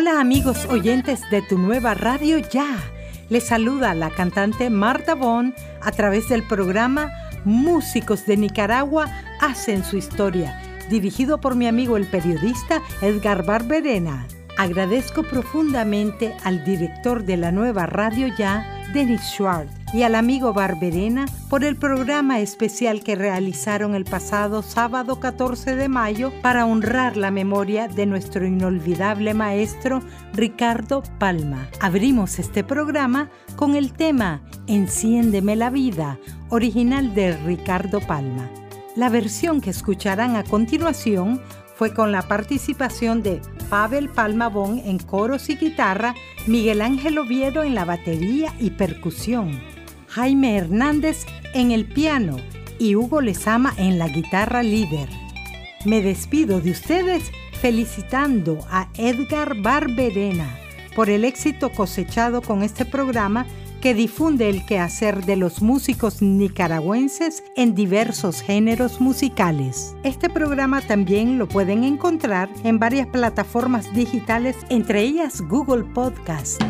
Hola amigos oyentes de tu nueva radio ya. Les saluda la cantante Marta Bon a través del programa Músicos de Nicaragua hacen su historia, dirigido por mi amigo el periodista Edgar Barberena. Agradezco profundamente al director de la nueva radio ya, Denis Schwartz, y al amigo Barberena por el programa especial que realizaron el pasado sábado 14 de mayo para honrar la memoria de nuestro inolvidable maestro Ricardo Palma. Abrimos este programa con el tema Enciéndeme la vida, original de Ricardo Palma. La versión que escucharán a continuación fue con la participación de Pavel Palmabón en coros y guitarra, Miguel Ángel Oviedo en la batería y percusión, Jaime Hernández en el piano y Hugo Lezama en la guitarra líder. Me despido de ustedes felicitando a Edgar Barberena por el éxito cosechado con este programa que difunde el quehacer de los músicos nicaragüenses en diversos géneros musicales. Este programa también lo pueden encontrar en varias plataformas digitales, entre ellas Google Podcast.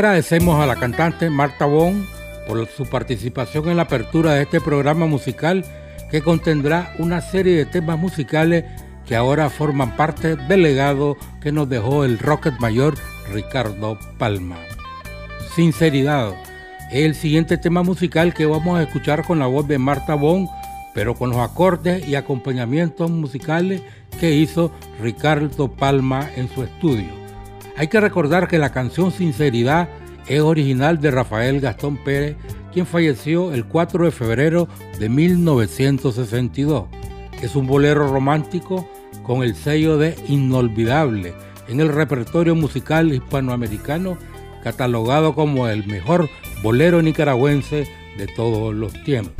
Agradecemos a la cantante Marta Bon por su participación en la apertura de este programa musical que contendrá una serie de temas musicales que ahora forman parte del legado que nos dejó el Rocket Mayor Ricardo Palma. Sinceridad es el siguiente tema musical que vamos a escuchar con la voz de Marta Bon, pero con los acordes y acompañamientos musicales que hizo Ricardo Palma en su estudio. Hay que recordar que la canción Sinceridad es original de Rafael Gastón Pérez, quien falleció el 4 de febrero de 1962. Es un bolero romántico con el sello de inolvidable en el repertorio musical hispanoamericano, catalogado como el mejor bolero nicaragüense de todos los tiempos.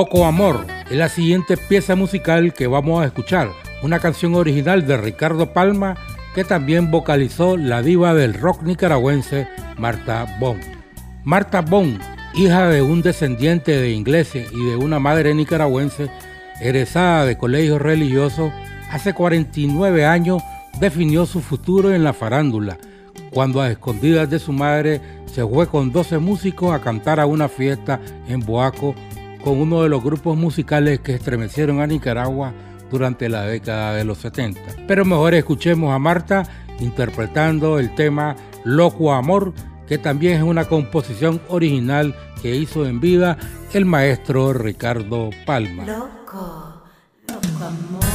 Loco Amor es la siguiente pieza musical que vamos a escuchar, una canción original de Ricardo Palma que también vocalizó la diva del rock nicaragüense Marta Bon. Marta Bon, hija de un descendiente de ingleses y de una madre nicaragüense, egresada de colegio religioso, hace 49 años definió su futuro en la farándula, cuando a escondidas de su madre se fue con 12 músicos a cantar a una fiesta en Boaco con uno de los grupos musicales que estremecieron a Nicaragua durante la década de los 70. Pero mejor escuchemos a Marta interpretando el tema Loco Amor, que también es una composición original que hizo en vida el maestro Ricardo Palma. Loco, loco amor.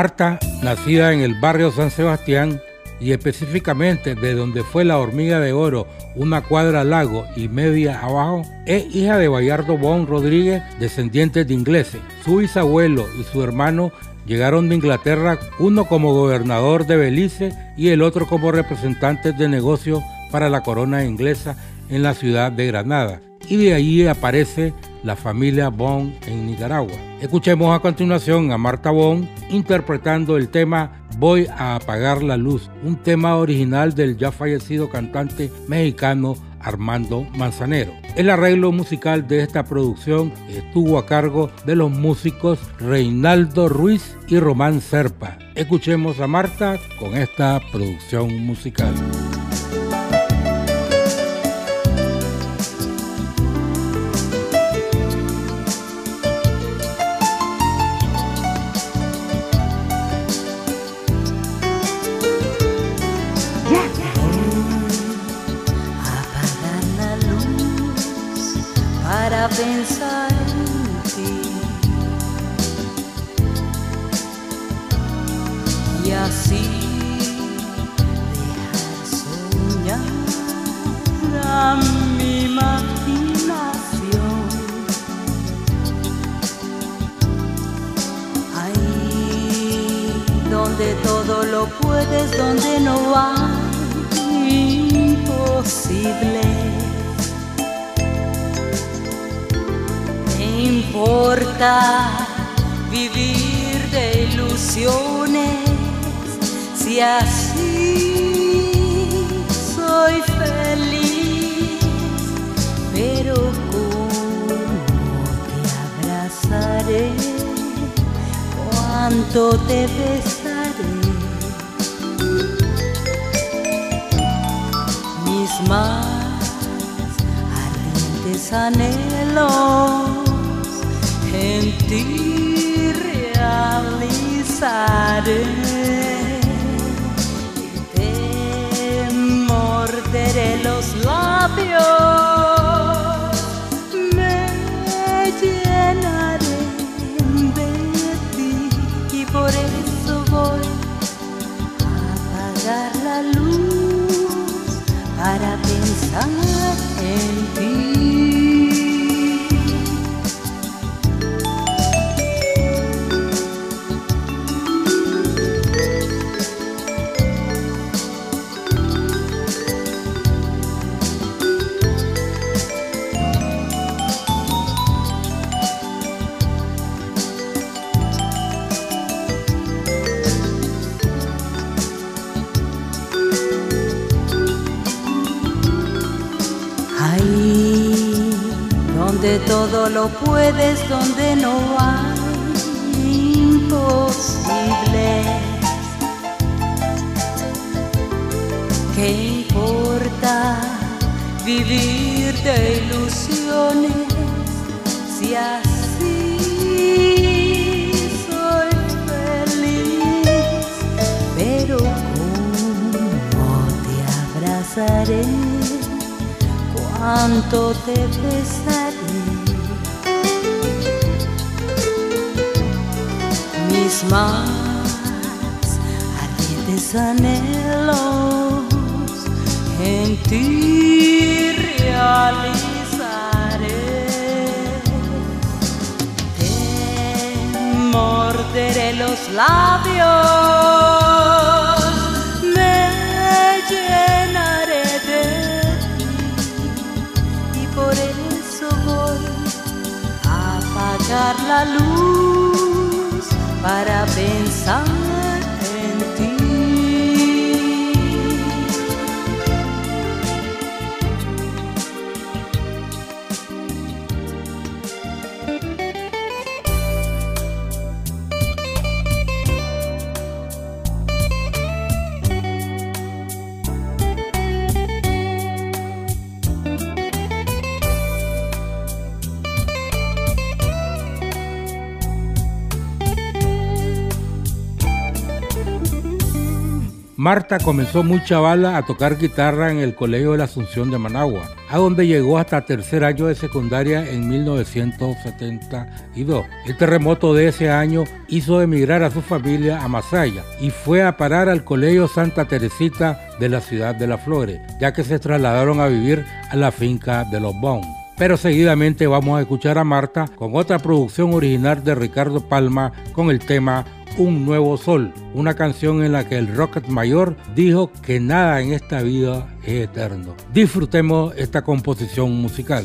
Marta, nacida en el barrio San Sebastián y específicamente de donde fue la hormiga de oro, una cuadra al lago y media abajo, es hija de Bayardo Bon Rodríguez, descendiente de ingleses. Su bisabuelo y su hermano llegaron de Inglaterra, uno como gobernador de Belice y el otro como representante de negocios para la corona inglesa en la ciudad de Granada. Y de ahí aparece la familia Bond en Nicaragua. Escuchemos a continuación a Marta Bond interpretando el tema Voy a apagar la luz, un tema original del ya fallecido cantante mexicano Armando Manzanero. El arreglo musical de esta producción estuvo a cargo de los músicos Reinaldo Ruiz y Román Serpa. Escuchemos a Marta con esta producción musical. Todo lo puedes donde no hay imposibles. ¿Qué importa vivir de ilusiones si así soy feliz? Pero ¿cómo te abrazaré? ¿Cuánto te besaré? Más. Ardientes anhelos en ti realizaré. Te morderé los labios, me llenaré de ti. Y por eso voy a apagar la luz para pensar. Marta comenzó muy chavala a tocar guitarra en el Colegio de la Asunción de Managua, a donde llegó hasta tercer año de secundaria en 1972. El terremoto de ese año hizo emigrar a su familia a Masaya y fue a parar al Colegio Santa Teresita de la ciudad de Las Flores, ya que se trasladaron a vivir a la finca de los Bon. Pero seguidamente vamos a escuchar a Marta con otra producción original de Ricardo Palma con el tema Un Nuevo Sol, una canción en la que el Rocket Mayor dijo que nada en esta vida es eterno. Disfrutemos esta composición musical.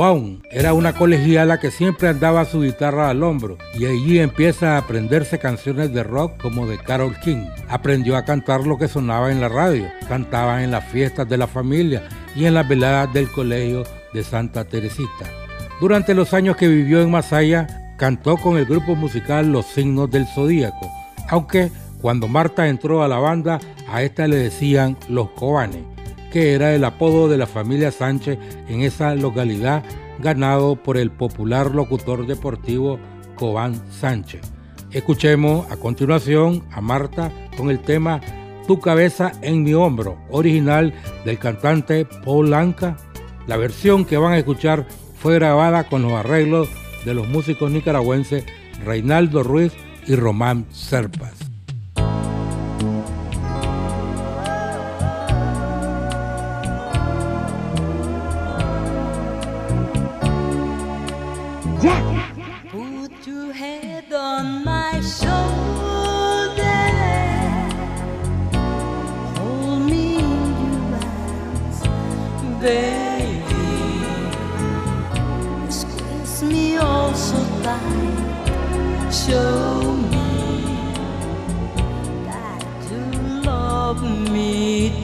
Baum era una colegiala que siempre andaba su guitarra al hombro y allí empieza a aprenderse canciones de rock como de Carol King. Aprendió a cantar lo que sonaba en la radio, cantaba en las fiestas de la familia y en las veladas del colegio de Santa Teresita. Durante los años que vivió en Masaya, cantó con el grupo musical Los Signos del Zodíaco, aunque cuando Marta entró a la banda, a esta le decían Los Cobanes que era el apodo de la familia Sánchez en esa localidad, ganado por el popular locutor deportivo Cobán Sánchez. Escuchemos a continuación a Marta con el tema Tu cabeza en mi hombro, original del cantante Paul Lanca. La versión que van a escuchar fue grabada con los arreglos de los músicos nicaragüenses Reinaldo Ruiz y Román Serpas. show me that you love me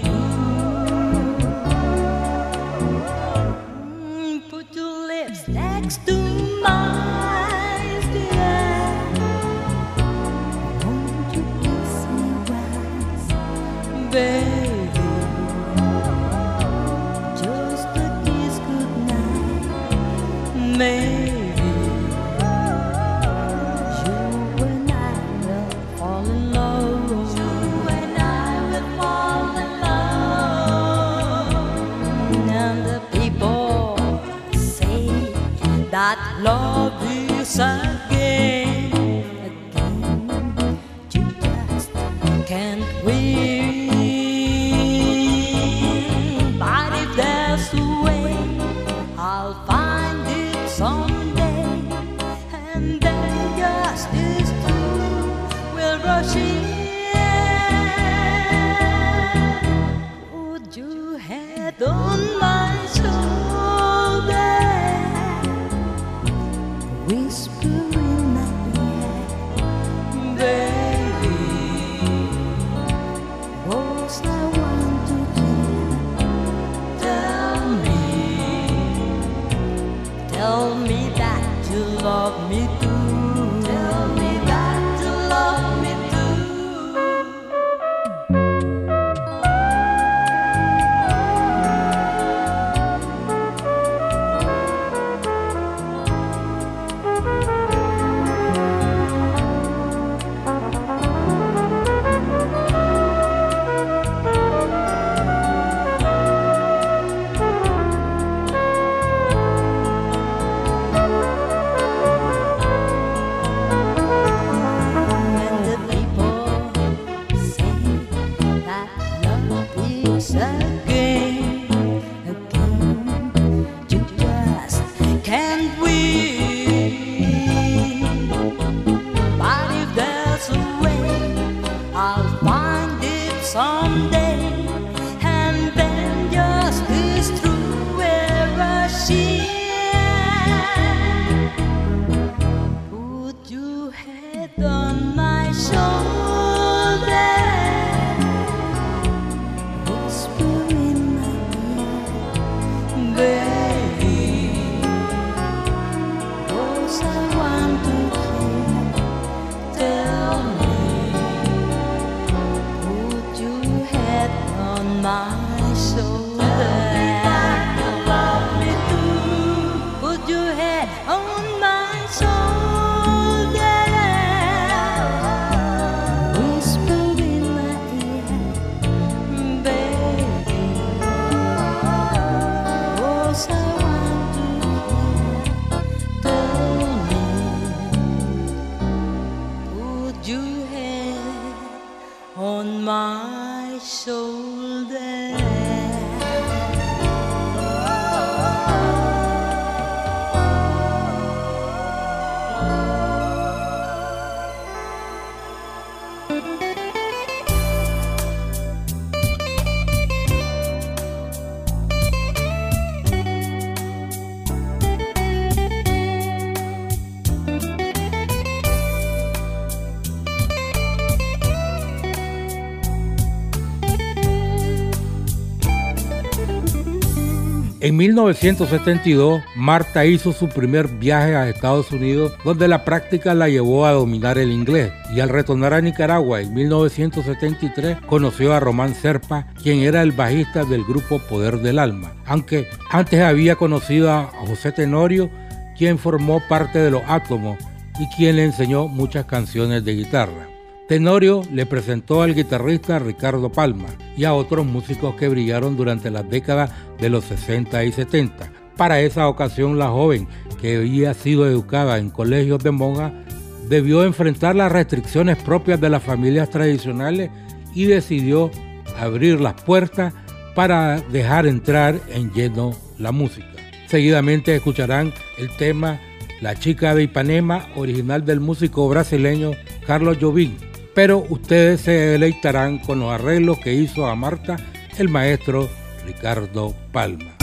love you, and En 1972, Marta hizo su primer viaje a Estados Unidos, donde la práctica la llevó a dominar el inglés. Y al retornar a Nicaragua en 1973, conoció a Román Serpa, quien era el bajista del grupo Poder del Alma. Aunque antes había conocido a José Tenorio, quien formó parte de los Átomos y quien le enseñó muchas canciones de guitarra. Tenorio le presentó al guitarrista Ricardo Palma y a otros músicos que brillaron durante las décadas de los 60 y 70. Para esa ocasión la joven, que había sido educada en colegios de monjas, debió enfrentar las restricciones propias de las familias tradicionales y decidió abrir las puertas para dejar entrar en lleno la música. Seguidamente escucharán el tema La chica de Ipanema, original del músico brasileño Carlos Jobim pero ustedes se deleitarán con los arreglos que hizo a Marta el maestro Ricardo Palma.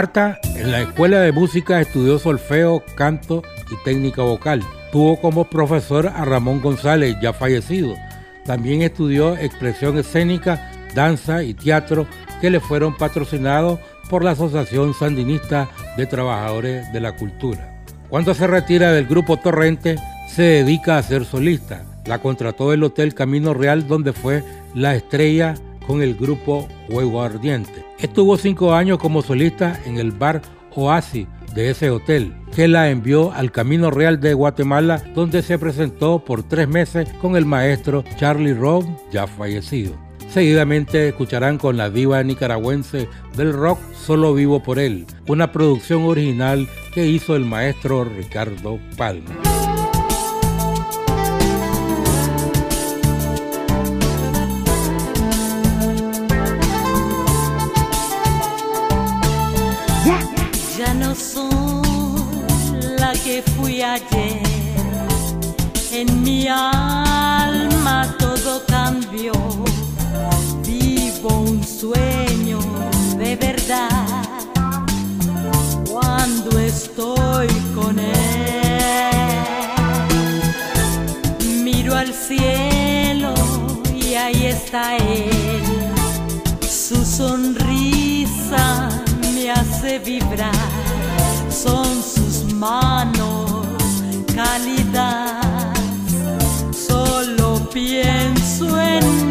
Marta en la escuela de música estudió solfeo, canto y técnica vocal. Tuvo como profesor a Ramón González, ya fallecido. También estudió expresión escénica, danza y teatro que le fueron patrocinados por la Asociación Sandinista de Trabajadores de la Cultura. Cuando se retira del grupo Torrente, se dedica a ser solista. La contrató el Hotel Camino Real donde fue la estrella con el grupo Juego Ardiente. Estuvo cinco años como solista en el bar Oasis de ese hotel, que la envió al Camino Real de Guatemala, donde se presentó por tres meses con el maestro Charlie Robb, ya fallecido. Seguidamente escucharán con la diva nicaragüense del rock Solo Vivo por Él, una producción original que hizo el maestro Ricardo Palma. Alma todo cambió. Vivo un sueño de verdad cuando estoy con él. Miro al cielo y ahí está él. Su sonrisa me hace vibrar. Son sus manos cálidas. Pienso en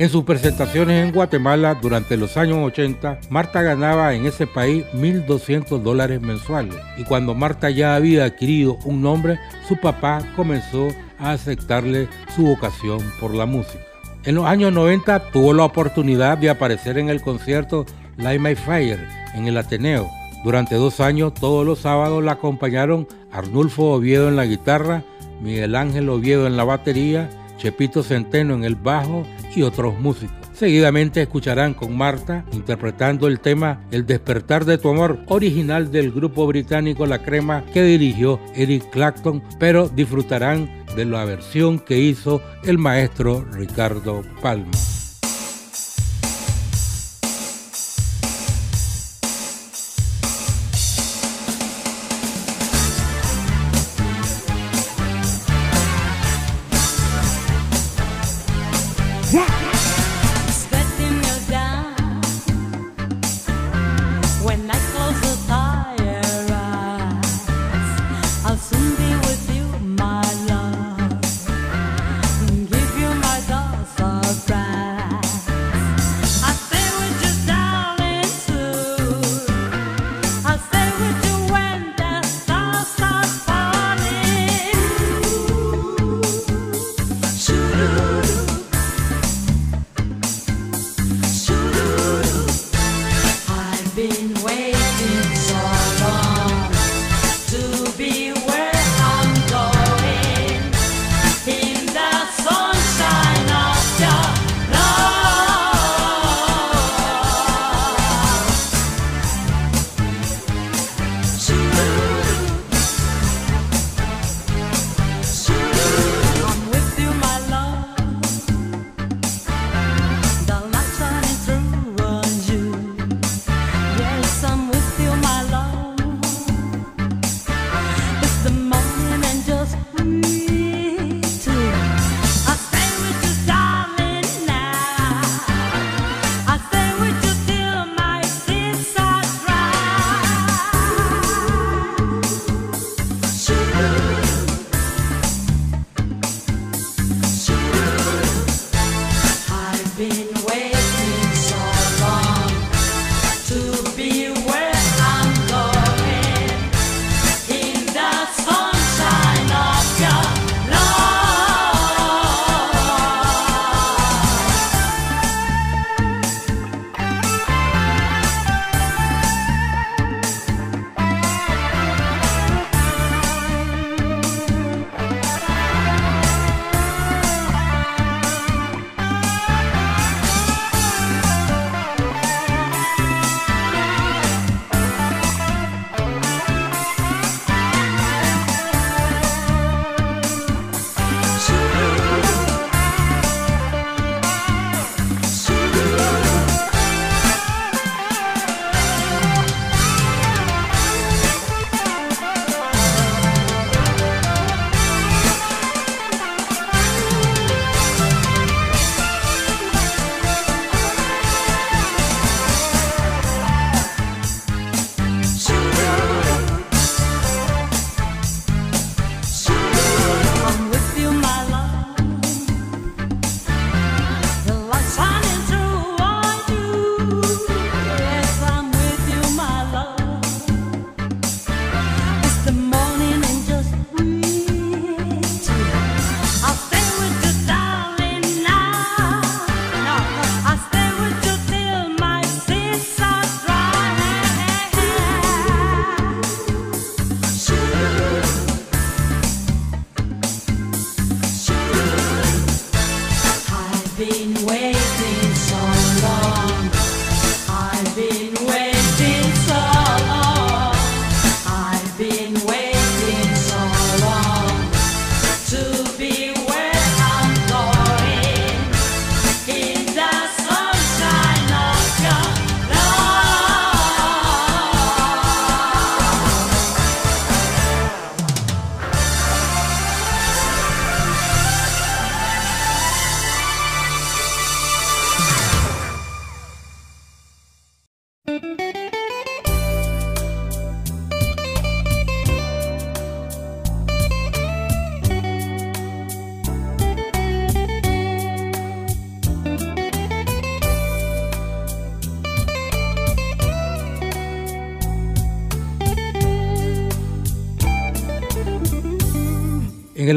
En sus presentaciones en Guatemala durante los años 80, Marta ganaba en ese país 1.200 dólares mensuales. Y cuando Marta ya había adquirido un nombre, su papá comenzó a aceptarle su vocación por la música. En los años 90 tuvo la oportunidad de aparecer en el concierto Light My Fire en el Ateneo. Durante dos años, todos los sábados la acompañaron Arnulfo Oviedo en la guitarra, Miguel Ángel Oviedo en la batería, Chepito Centeno en el bajo y otros músicos. Seguidamente escucharán con Marta interpretando el tema El despertar de tu amor, original del grupo británico La Crema que dirigió Eric Clapton, pero disfrutarán de la versión que hizo el maestro Ricardo Palma.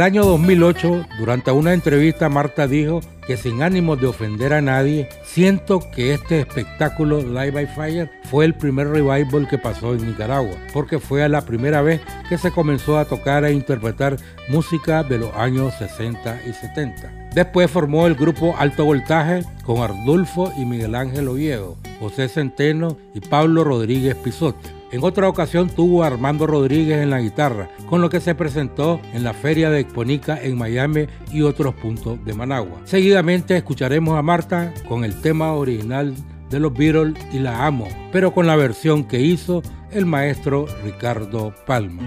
Año 2008, durante una entrevista, Marta dijo que sin ánimo de ofender a nadie, siento que este espectáculo Live by Fire fue el primer revival que pasó en Nicaragua, porque fue la primera vez que se comenzó a tocar e interpretar música de los años 60 y 70. Después formó el grupo Alto Voltaje con Ardulfo y Miguel Ángel Oviedo, José Centeno y Pablo Rodríguez Pisote. En otra ocasión tuvo a Armando Rodríguez en la guitarra, con lo que se presentó en la Feria de Exponica en Miami y otros puntos de Managua. Seguidamente escucharemos a Marta con el tema original de los Beatles y La Amo, pero con la versión que hizo el maestro Ricardo Palma.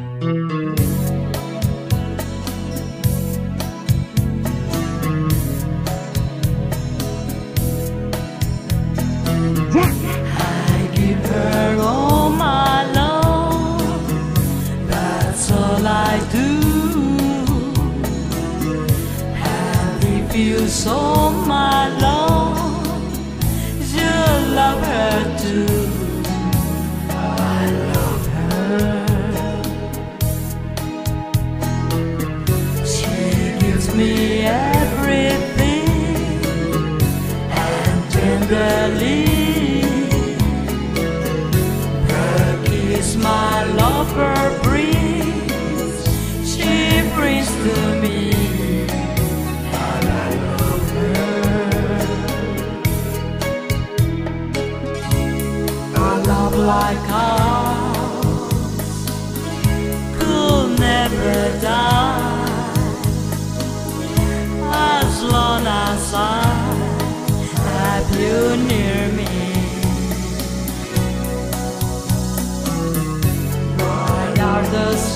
So my love, you love her too. I love her. She gives me everything and tenderly.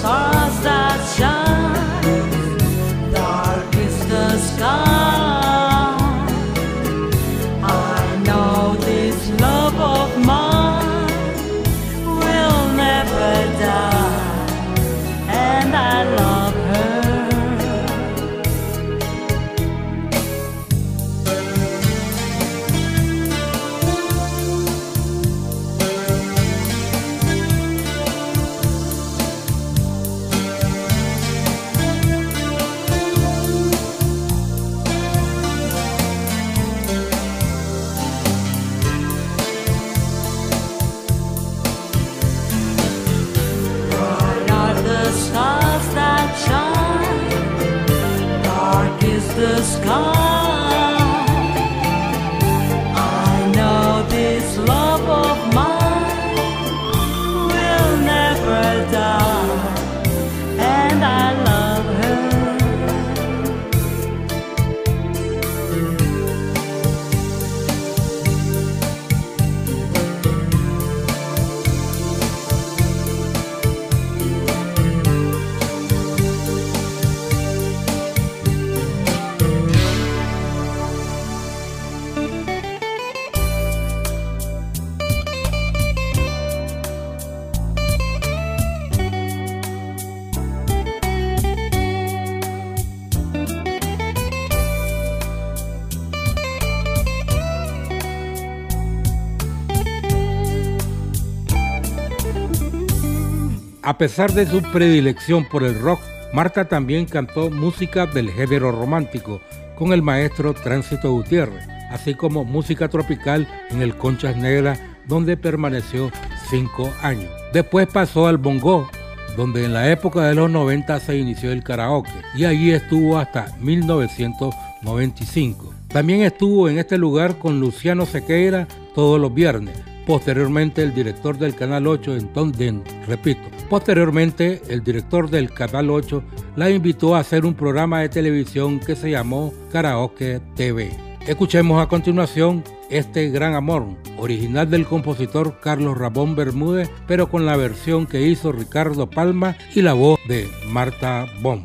gostosa. Pesar de su predilección por el rock, Marta también cantó música del género romántico con el maestro Tránsito Gutiérrez, así como música tropical en el Conchas Negras, donde permaneció cinco años. Después pasó al bongo, donde en la época de los 90 se inició el karaoke, y allí estuvo hasta 1995. También estuvo en este lugar con Luciano Sequeira todos los viernes, Posteriormente, el director del Canal 8, entonces, repito, posteriormente el director del Canal 8 la invitó a hacer un programa de televisión que se llamó Karaoke TV. Escuchemos a continuación este gran amor, original del compositor Carlos Ramón Bermúdez, pero con la versión que hizo Ricardo Palma y la voz de Marta Bon.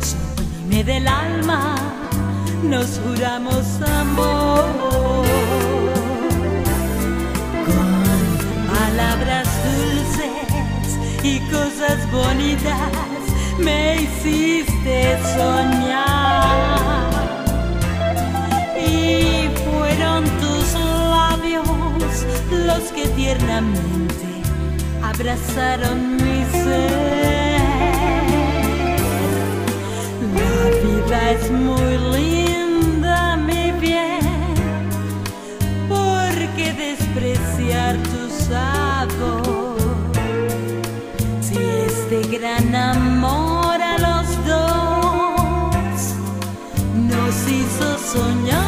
Sublime del alma, nos juramos amor. Con palabras dulces y cosas bonitas me hiciste soñar. Y fueron tus labios los que tiernamente abrazaron mi ser. La vida es muy linda, mi bien, porque despreciar tu sabor. Si este gran amor a los dos nos hizo soñar,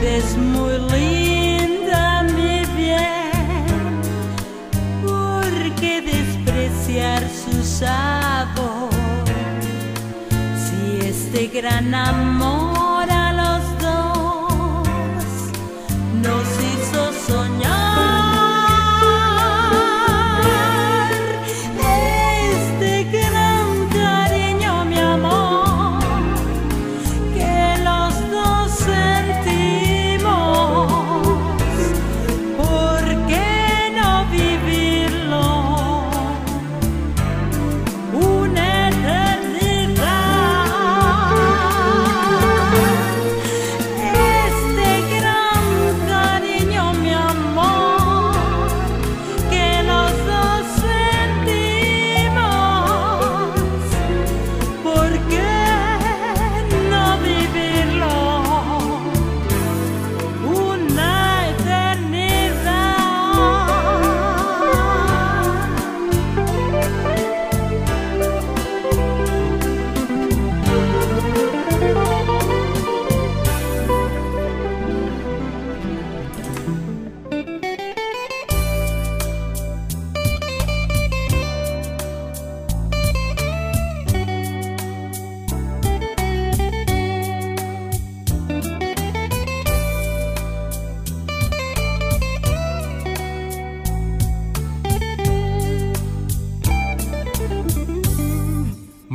La vida es muy linda, mi bien ¿Por qué despreciar su sabor? Si este gran amor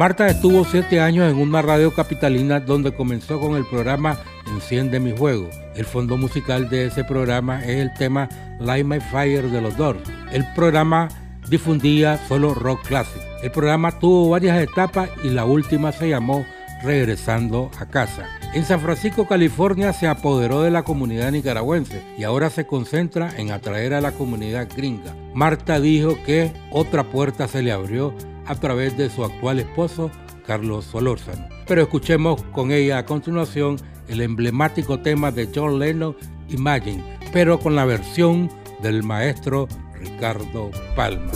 Marta estuvo siete años en una radio capitalina donde comenzó con el programa Enciende mi juego. El fondo musical de ese programa es el tema Light My Fire de los Doors. El programa difundía solo rock clásico. El programa tuvo varias etapas y la última se llamó Regresando a casa. En San Francisco, California, se apoderó de la comunidad nicaragüense y ahora se concentra en atraer a la comunidad gringa. Marta dijo que otra puerta se le abrió a través de su actual esposo, Carlos Solórzano. Pero escuchemos con ella a continuación el emblemático tema de John Lennon, Imagine, pero con la versión del maestro Ricardo Palma.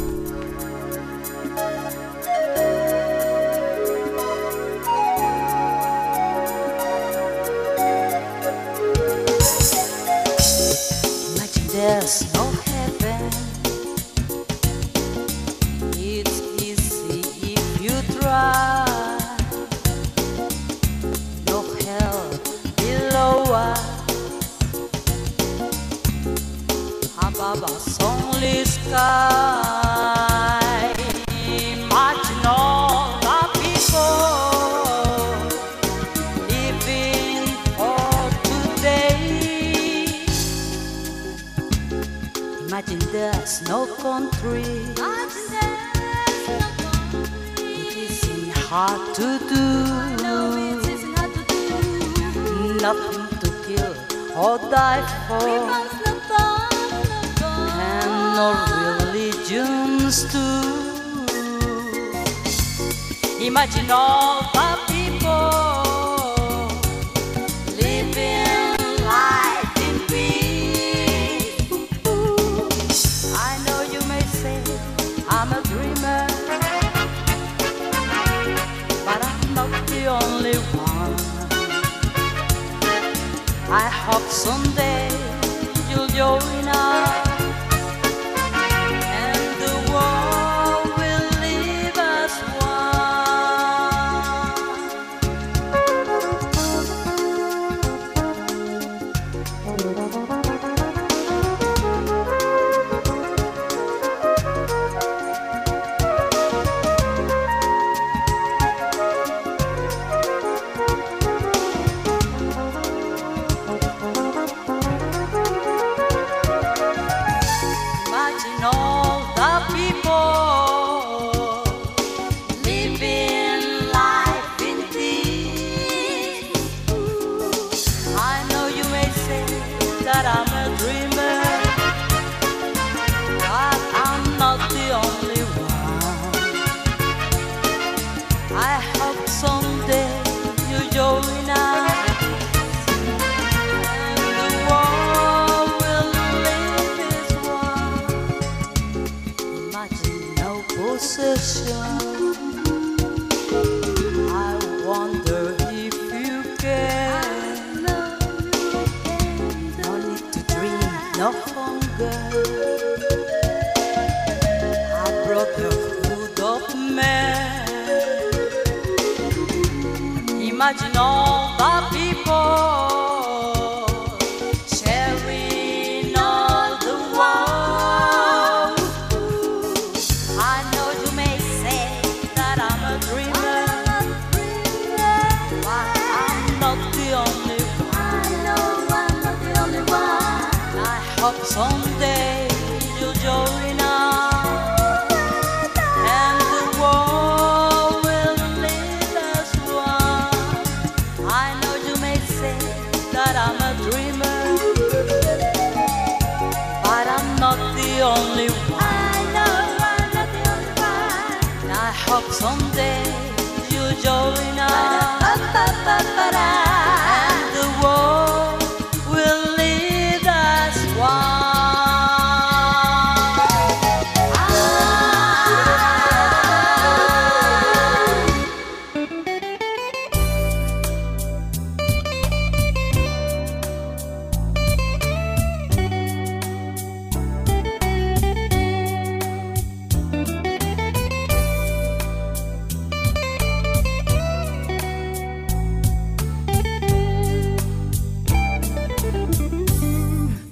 Imagine catching on.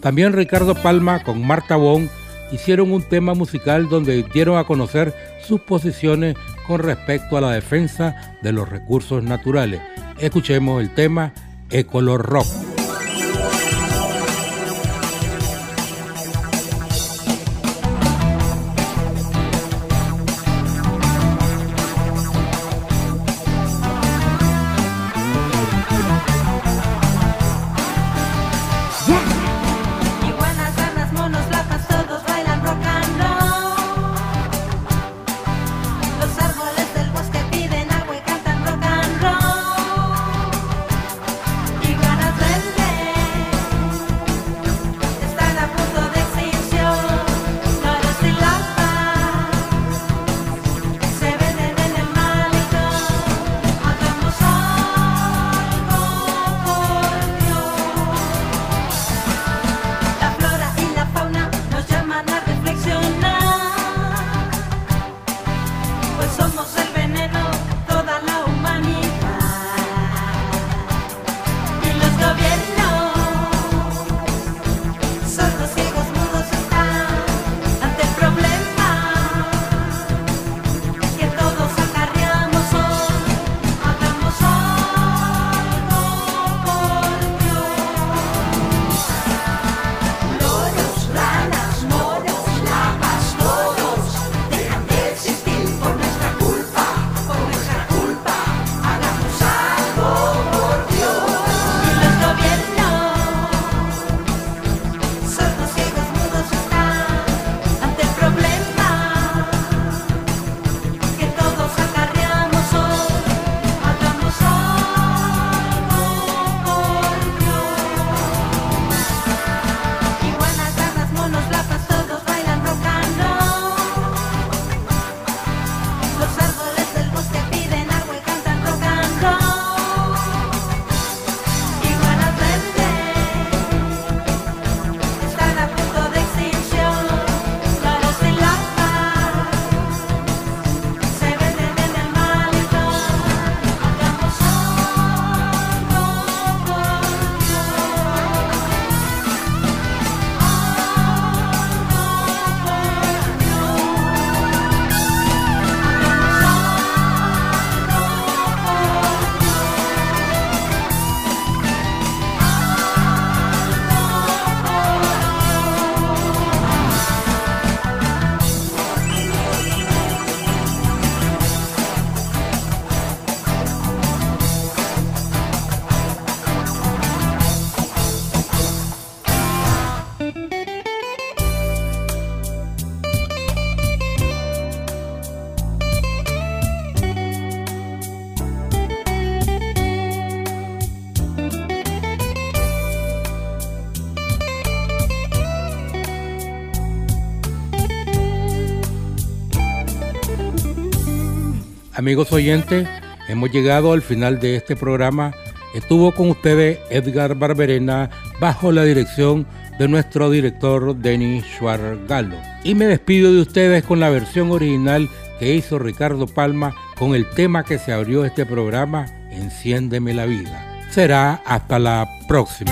También Ricardo Palma con Marta Bon hicieron un tema musical donde dieron a conocer sus posiciones con respecto a la defensa de los recursos naturales. Escuchemos el tema Ecolor Rock. Amigos oyentes, hemos llegado al final de este programa. Estuvo con ustedes Edgar Barberena bajo la dirección de nuestro director Denis Schwargalo. Y me despido de ustedes con la versión original que hizo Ricardo Palma con el tema que se abrió este programa, Enciéndeme la vida. Será hasta la próxima.